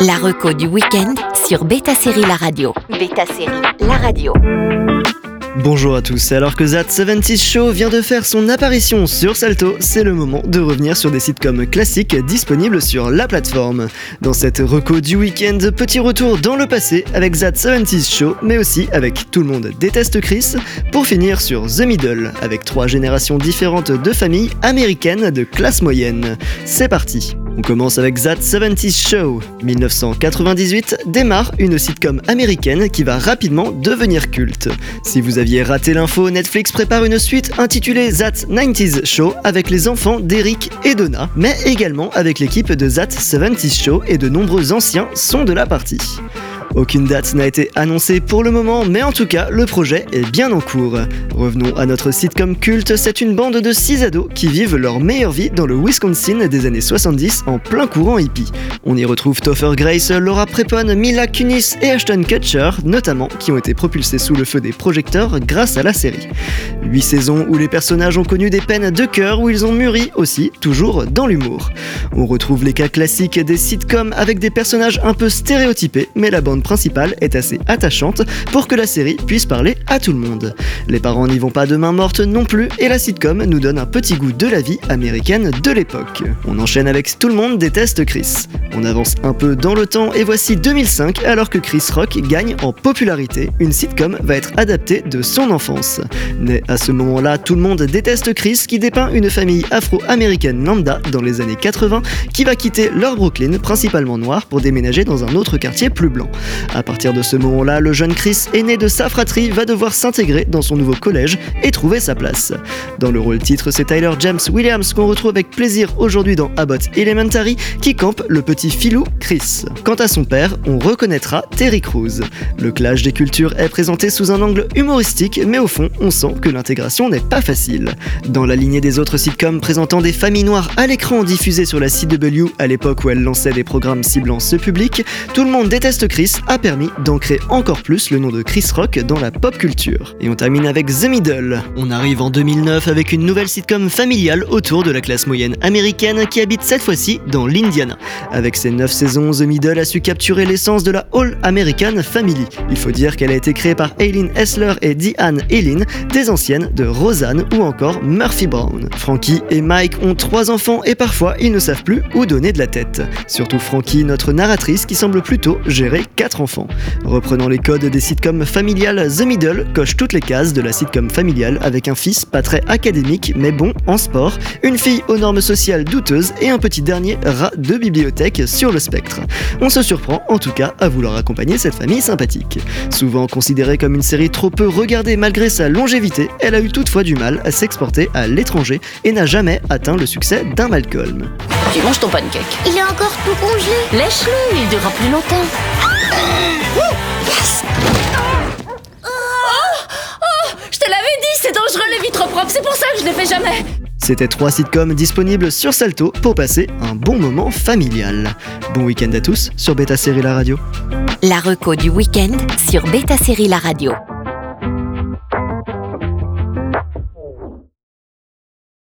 La reco du week-end sur Beta Série La Radio. Beta Série La Radio. Bonjour à tous, alors que That 70 Show vient de faire son apparition sur Salto, c'est le moment de revenir sur des sitcoms classiques disponibles sur la plateforme. Dans cette reco du week-end, petit retour dans le passé avec That 70 Show, mais aussi avec Tout le monde déteste Chris, pour finir sur The Middle, avec trois générations différentes de familles américaines de classe moyenne. C'est parti on commence avec That 70 Show. 1998 démarre une sitcom américaine qui va rapidement devenir culte. Si vous aviez raté l'info, Netflix prépare une suite intitulée That 90s Show avec les enfants d'Eric et Donna, mais également avec l'équipe de That 70 Show et de nombreux anciens sont de la partie. Aucune date n'a été annoncée pour le moment, mais en tout cas, le projet est bien en cours. Revenons à notre sitcom culte, c'est une bande de 6 ados qui vivent leur meilleure vie dans le Wisconsin des années 70 en plein courant hippie. On y retrouve Topher Grace, Laura Prepon, Mila Kunis et Ashton Kutcher, notamment, qui ont été propulsés sous le feu des projecteurs grâce à la série. 8 saisons où les personnages ont connu des peines de cœur, où ils ont mûri aussi, toujours dans l'humour. On retrouve les cas classiques des sitcoms avec des personnages un peu stéréotypés, mais la bande principale est assez attachante pour que la série puisse parler à tout le monde. Les parents n'y vont pas de main morte non plus et la sitcom nous donne un petit goût de la vie américaine de l'époque. On enchaîne avec Tout le monde déteste Chris. On avance un peu dans le temps et voici 2005 alors que Chris Rock gagne en popularité. Une sitcom va être adaptée de son enfance. Né à ce moment-là, Tout le monde déteste Chris qui dépeint une famille afro-américaine lambda dans les années 80 qui va quitter leur Brooklyn principalement noir pour déménager dans un autre quartier plus blanc. À partir de ce moment-là, le jeune Chris, aîné de sa fratrie, va devoir s'intégrer dans son nouveau collège et trouver sa place. Dans le rôle titre, c'est Tyler James Williams qu'on retrouve avec plaisir aujourd'hui dans Abbott Elementary, qui campe le petit filou Chris. Quant à son père, on reconnaîtra Terry Crews. Le clash des cultures est présenté sous un angle humoristique, mais au fond, on sent que l'intégration n'est pas facile. Dans la lignée des autres sitcoms présentant des familles noires à l'écran diffusées sur la CW à l'époque où elle lançait des programmes ciblant ce public, tout le monde déteste Chris a permis d'ancrer encore plus le nom de Chris Rock dans la pop culture. Et on termine avec The Middle. On arrive en 2009 avec une nouvelle sitcom familiale autour de la classe moyenne américaine qui habite cette fois-ci dans l'Indiana. Avec ses 9 saisons, The Middle a su capturer l'essence de la All American Family. Il faut dire qu'elle a été créée par Aileen Hessler et Diane Eileen, des anciennes de Roseanne ou encore Murphy Brown. Frankie et Mike ont trois enfants et parfois ils ne savent plus où donner de la tête. Surtout Frankie, notre narratrice qui semble plutôt gérer quatre enfants. Reprenant les codes des sitcoms familiales, The Middle coche toutes les cases de la sitcom familiale avec un fils pas très académique mais bon en sport, une fille aux normes sociales douteuses et un petit dernier rat de bibliothèque sur le spectre. On se surprend en tout cas à vouloir accompagner cette famille sympathique. Souvent considérée comme une série trop peu regardée malgré sa longévité, elle a eu toutefois du mal à s'exporter à l'étranger et n'a jamais atteint le succès d'un Malcolm. Tu manges ton pancake. Il est encore tout congelé. Lèche-le, il durera plus longtemps. Oh, je te l'avais dit, c'est dangereux les vitres propres, c'est pour ça que je les fais jamais. C'était trois sitcoms disponibles sur Salto pour passer un bon moment familial. Bon week-end à tous sur Beta Série La Radio. La reco du week-end sur Beta Série La Radio.